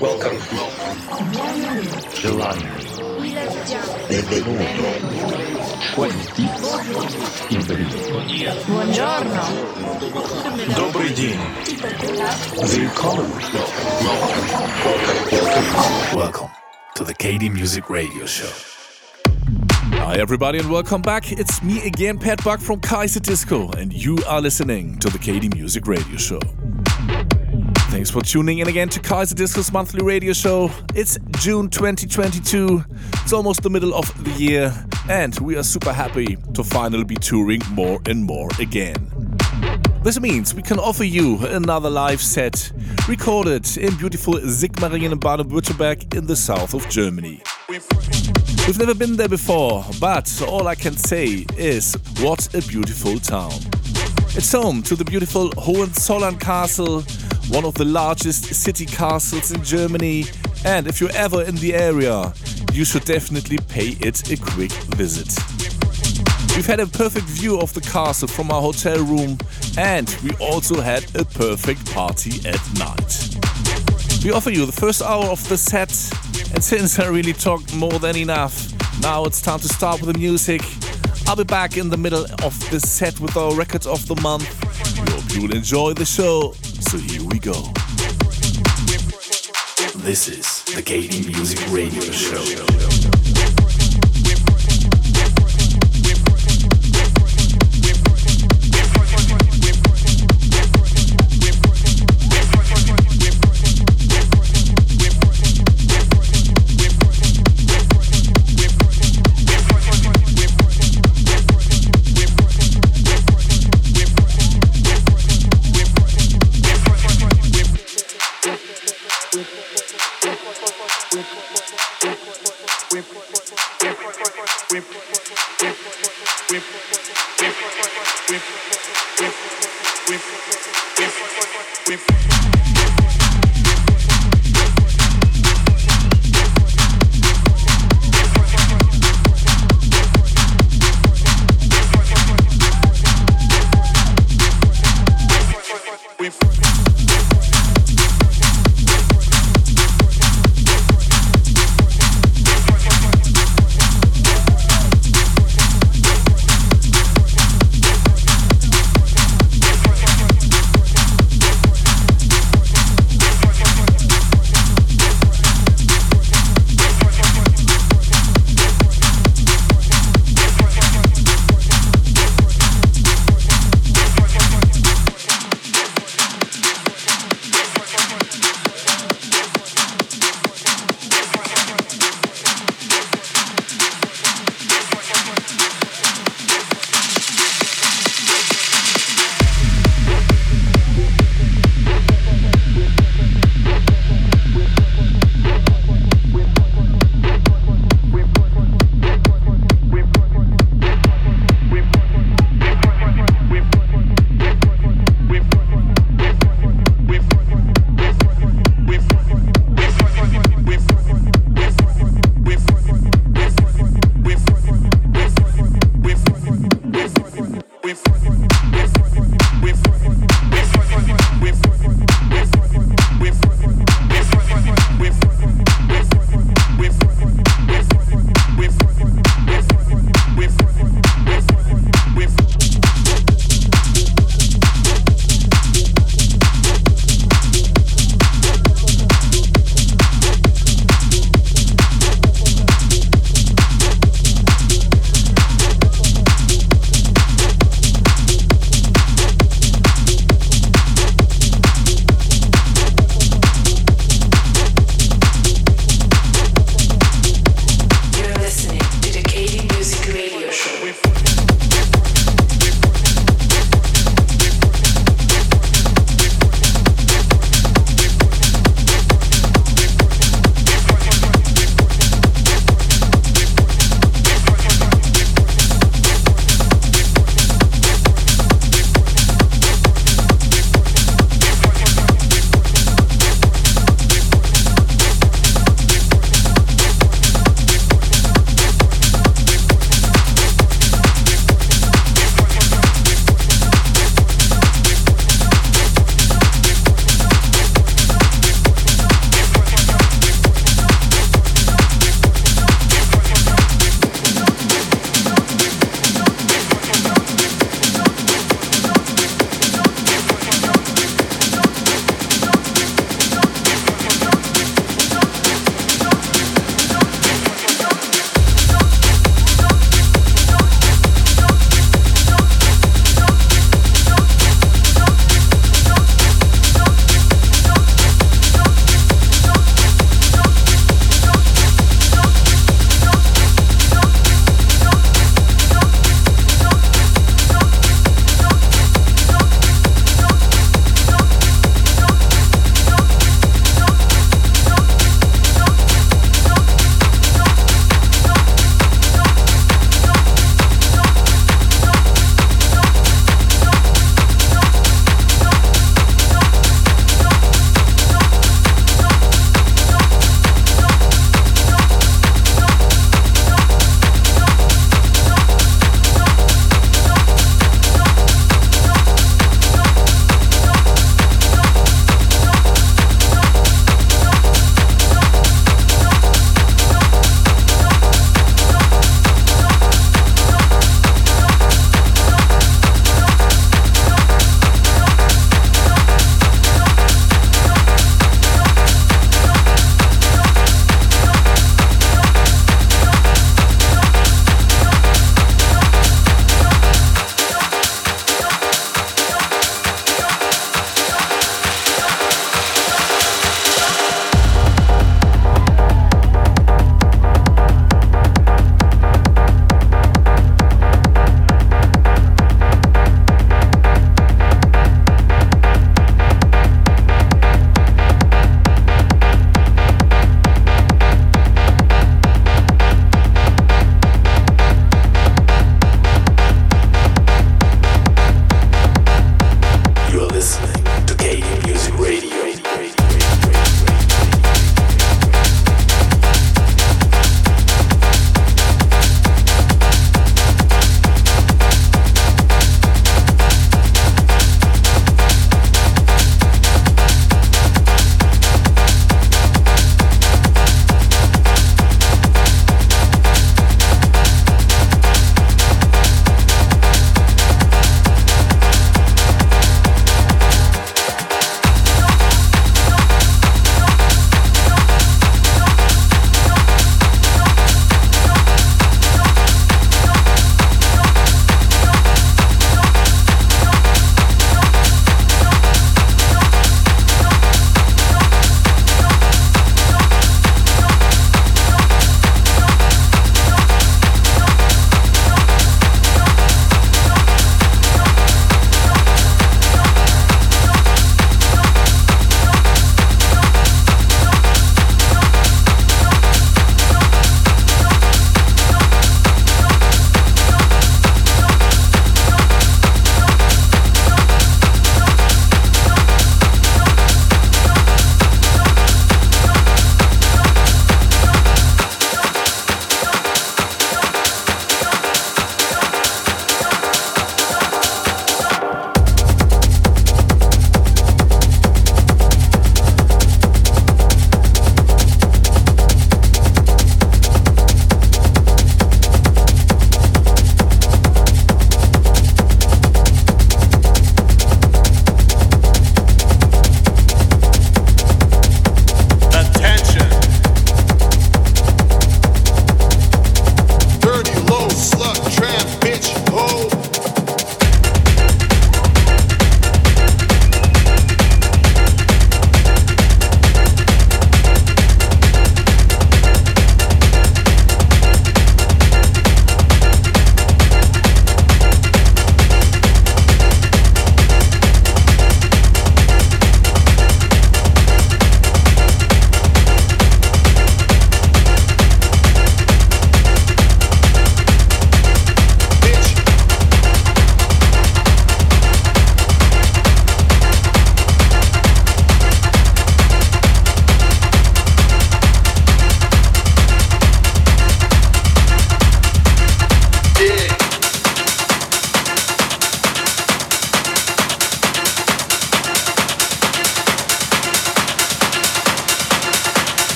Welcome. Желание. Benvenuto. Quanti. Benvenuto. Buongiorno. Добрый день. Willkommen. Welcome to the KD Music Radio Show. Hi, everybody, and welcome back. It's me again, Pat Buck from Kaiser Disco, and you are listening to the KD Music Radio Show. Thanks for tuning in again to Kaiser Disco's monthly radio show. It's June 2022. It's almost the middle of the year, and we are super happy to finally be touring more and more again. This means we can offer you another live set recorded in beautiful Sigmaringen in Baden-Württemberg in the south of Germany. We've never been there before, but all I can say is what a beautiful town. It's home to the beautiful Hohenzollern Castle, one of the largest city castles in Germany, and if you're ever in the area, you should definitely pay it a quick visit. We've had a perfect view of the castle from our hotel room, and we also had a perfect party at night. We offer you the first hour of the set, and since I really talked more than enough, now it's time to start with the music. I'll be back in the middle of the set with our record of the month. We hope you'll enjoy the show, so here we go. This is the KD Music Radio Show.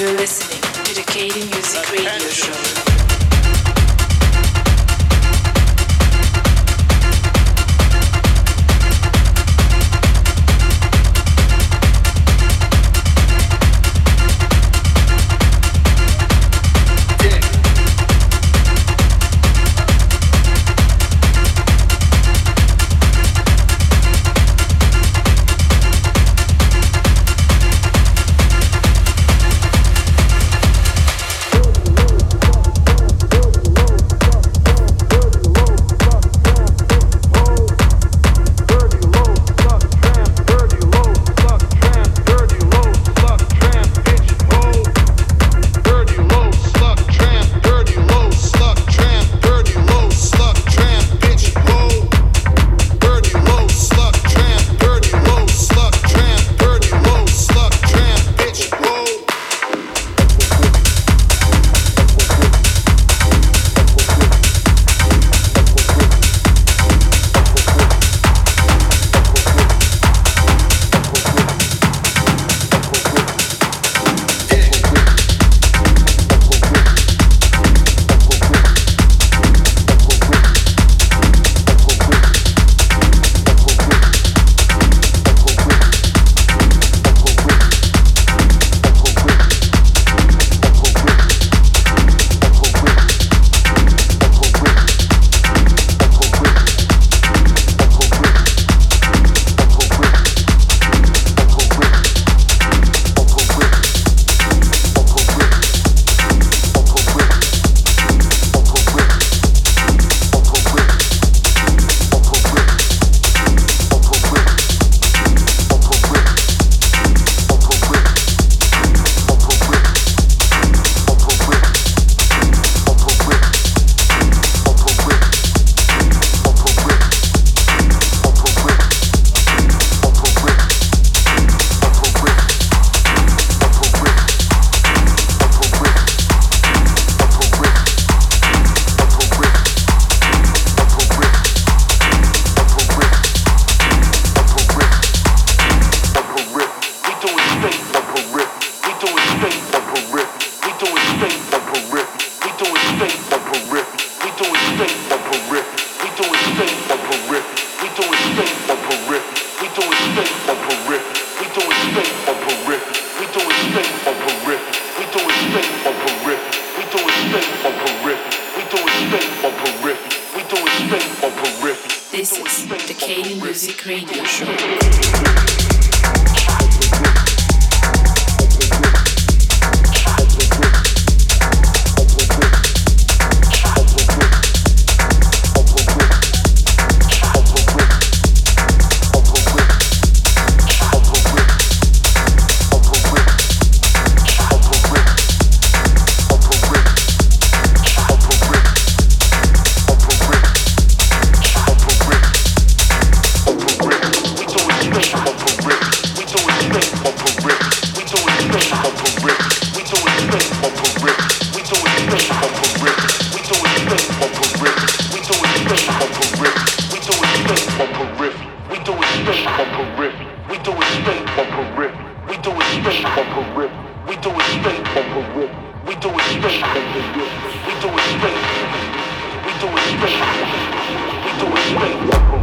You're listening to the KD Music Radio Show. straight from the rip. We do it straight from the rip. We do it straight from the rip. We do it straight. We do it straight. We do it straight from the rip.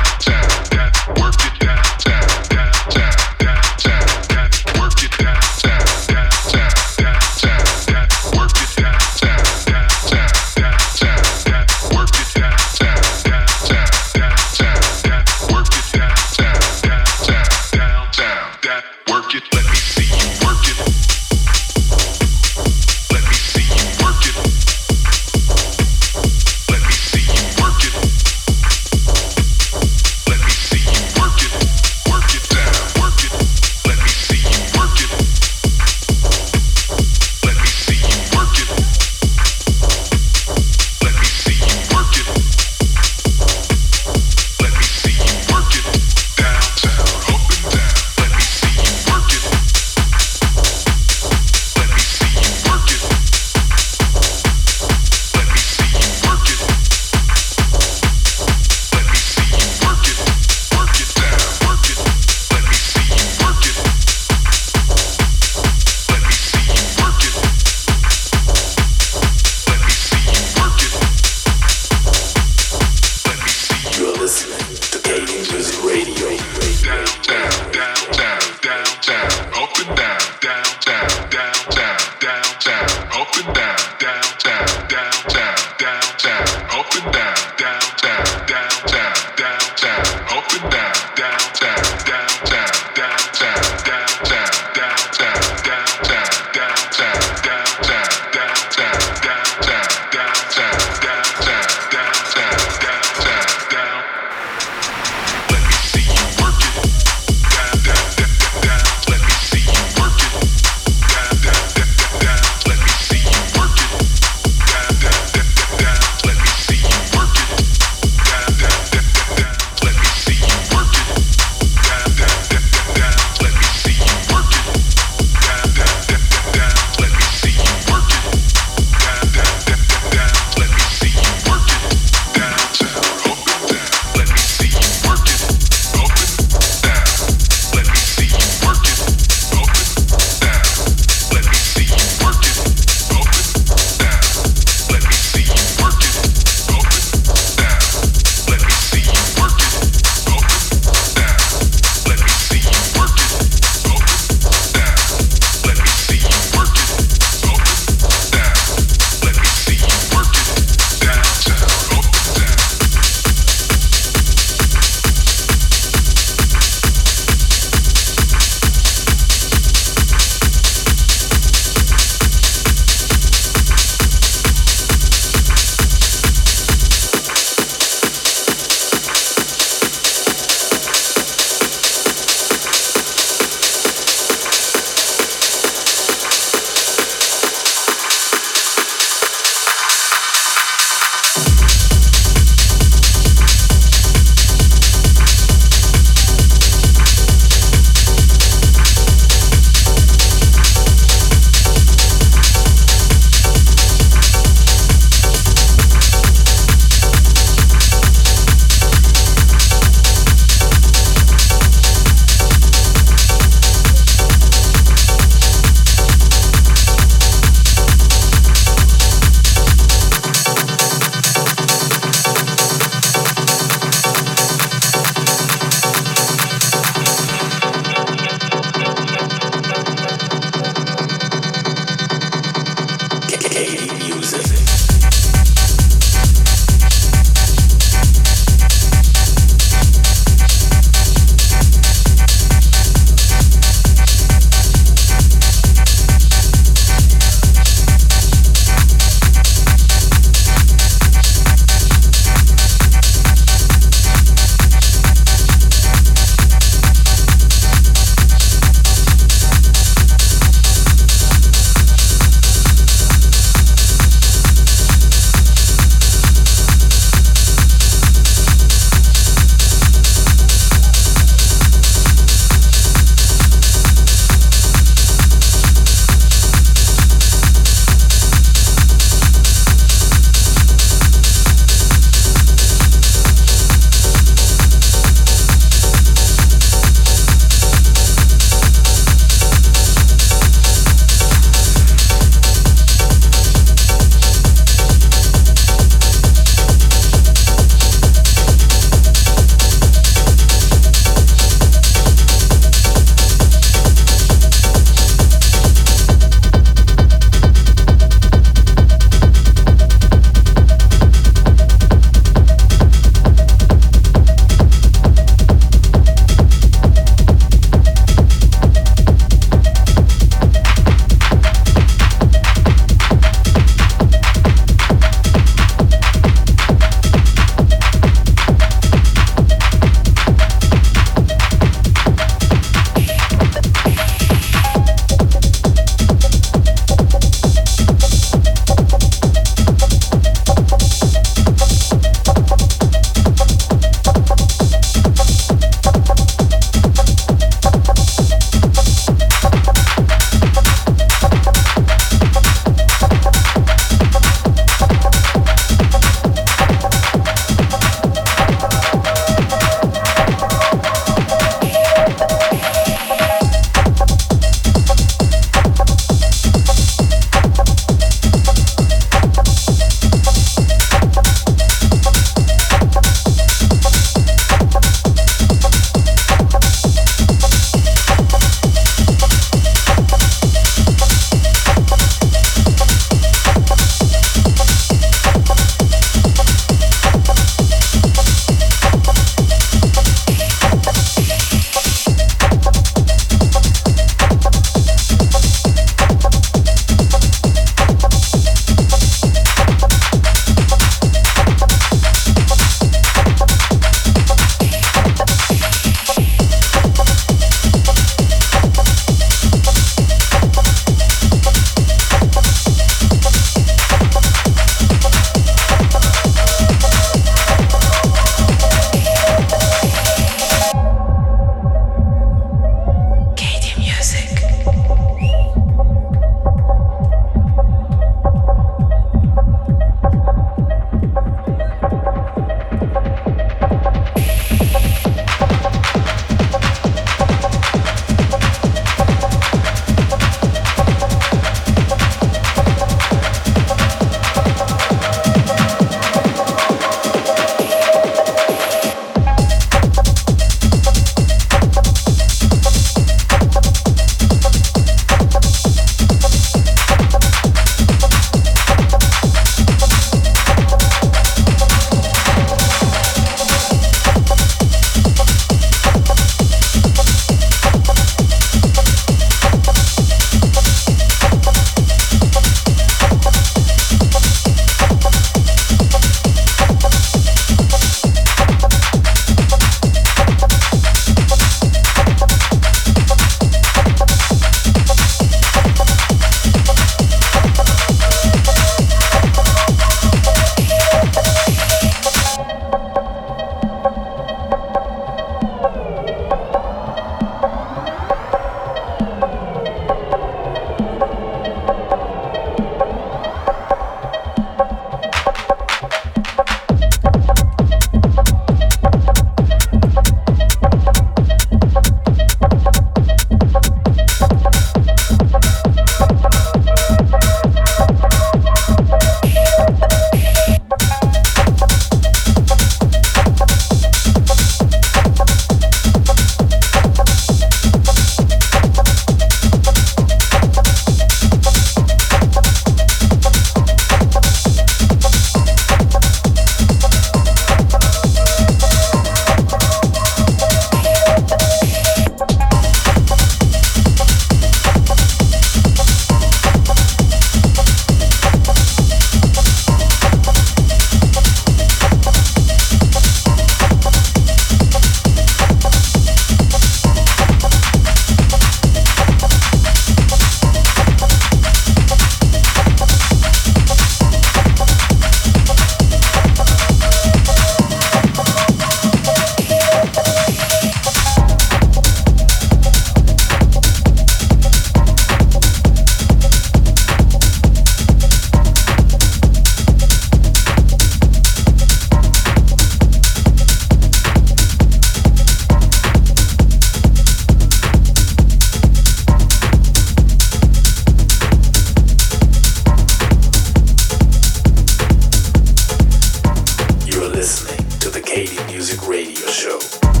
To the KD Music Radio Show.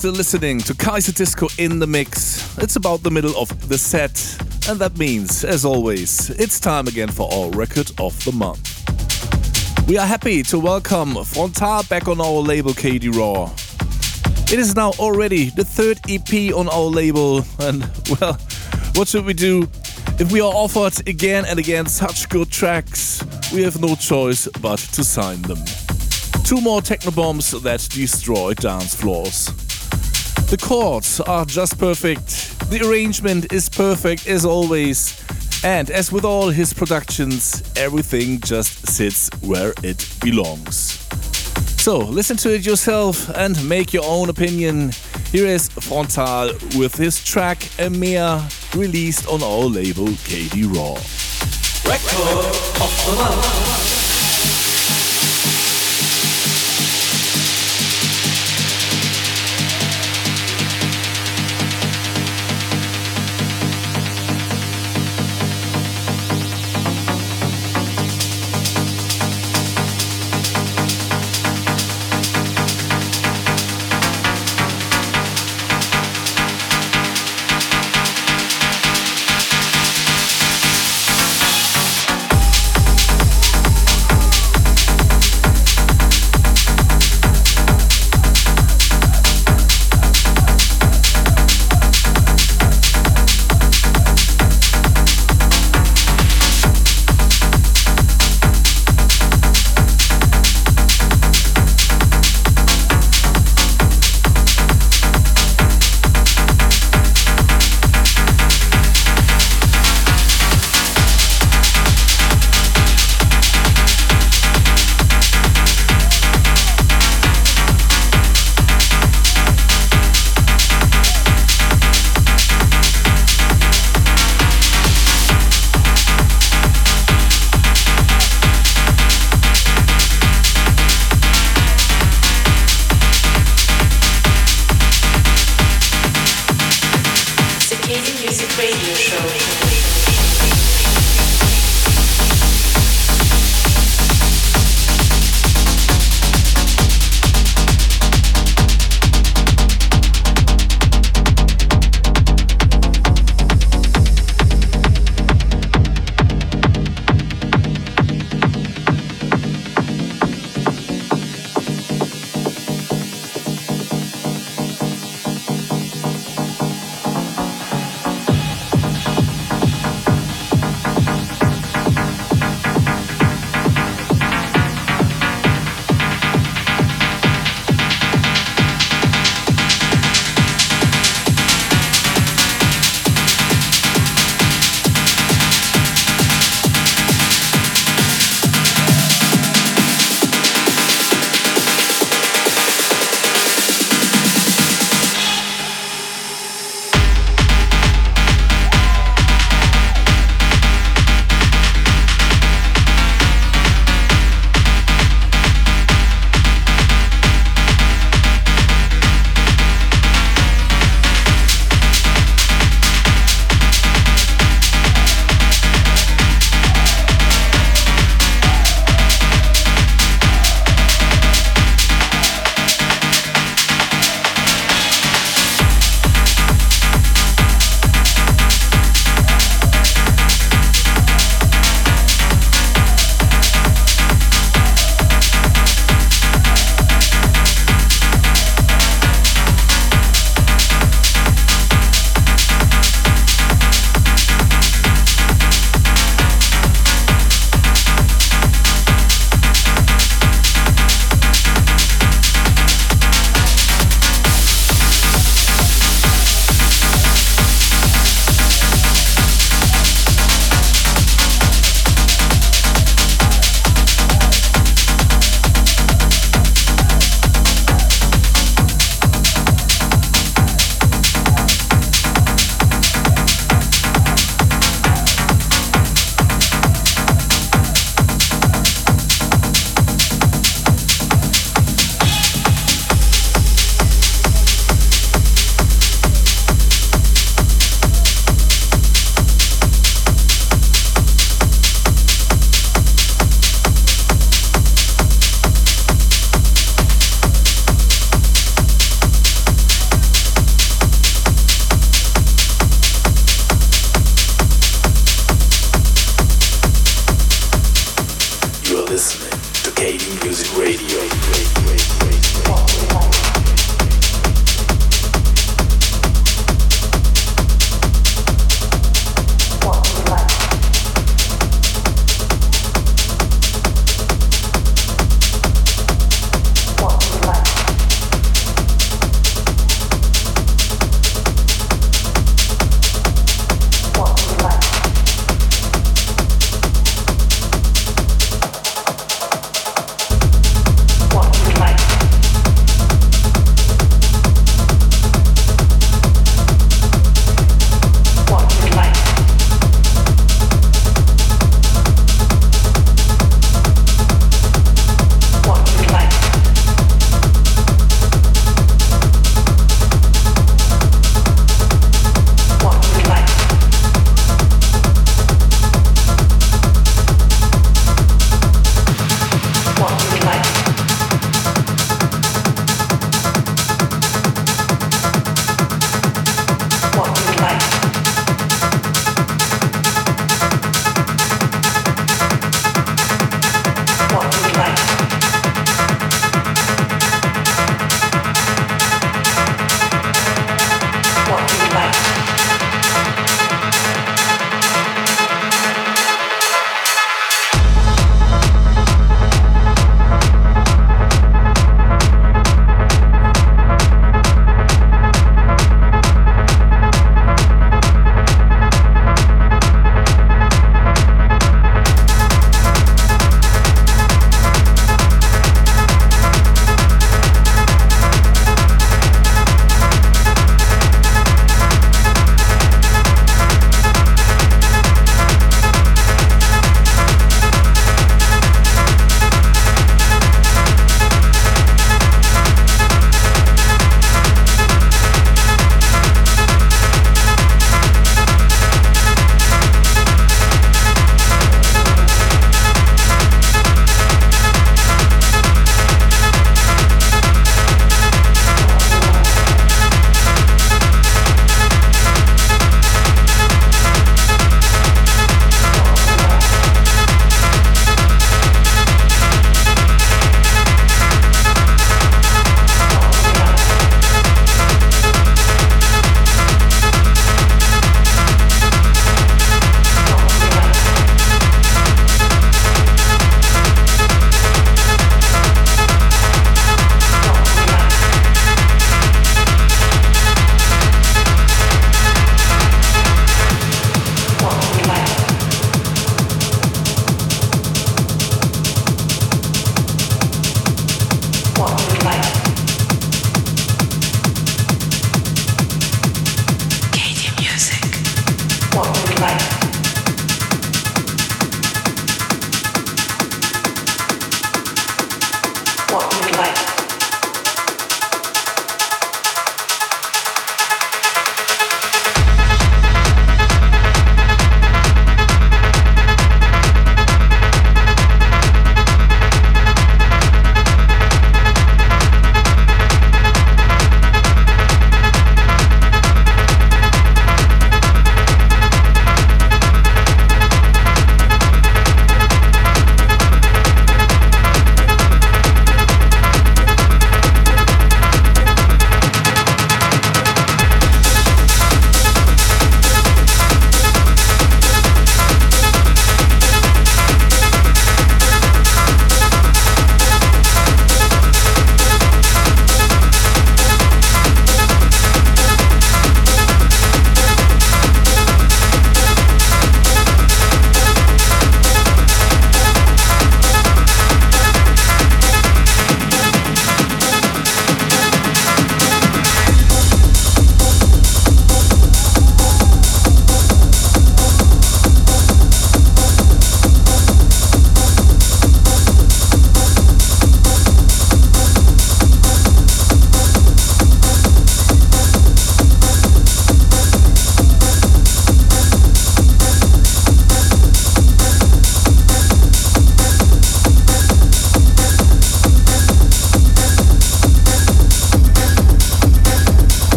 Still listening to Kaiserdisco in the mix. It's about the middle of the set, and that means, as always, it's time again for our record of the month. We are happy to welcome F-Rontal back on our label KD Raw. It is now already the third EP on our label, and well, what should we do? If we are offered again and again such good tracks, we have no choice but to sign them. Two more techno bombs that destroy dance floors. The chords are just perfect. The arrangement is perfect as always. And as with all his productions, everything just sits where it belongs. So listen to it yourself and make your own opinion. Here is F-Rontal with his track Emmea released on our label KD Raw. Record of the month.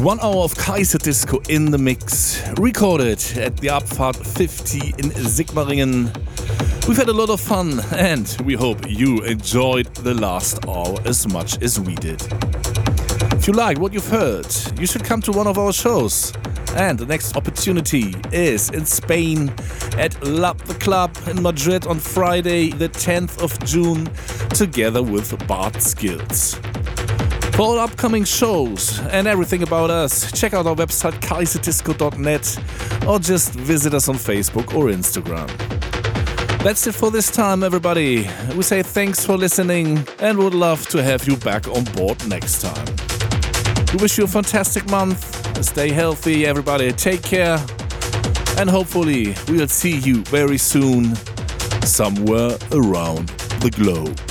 One hour of Kaiserdisco in the mix, recorded at the Abfahrt 50 in Sigmaringen. We've had a lot of fun and we hope you enjoyed the last hour as much as we did. If you like what you've heard, you should come to one of our shows. And the next opportunity is in Spain at Lab the Club in Madrid on Friday, the 10th of June, together with Bart Skils. All upcoming shows and everything about us, check out our website kaiserdisco.net or just visit us on Facebook or Instagram. That's it for this time, everybody. We say thanks for listening and would love to have you back on board next time. We wish you a fantastic month. Stay healthy, everybody. Take care. And hopefully, we'll see you very soon somewhere around the globe.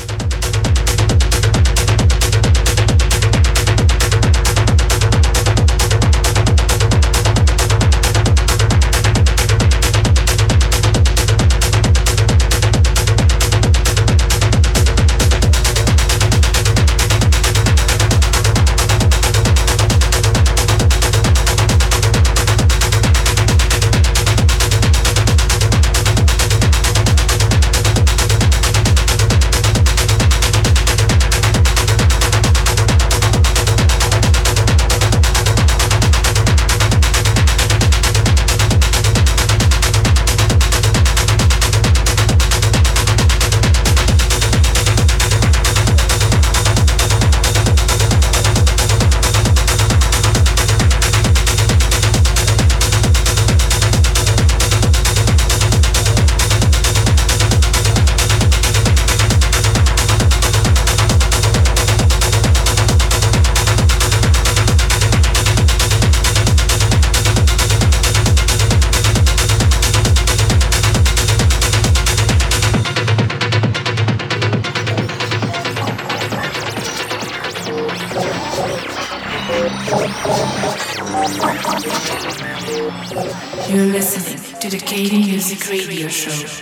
Music Radio Show.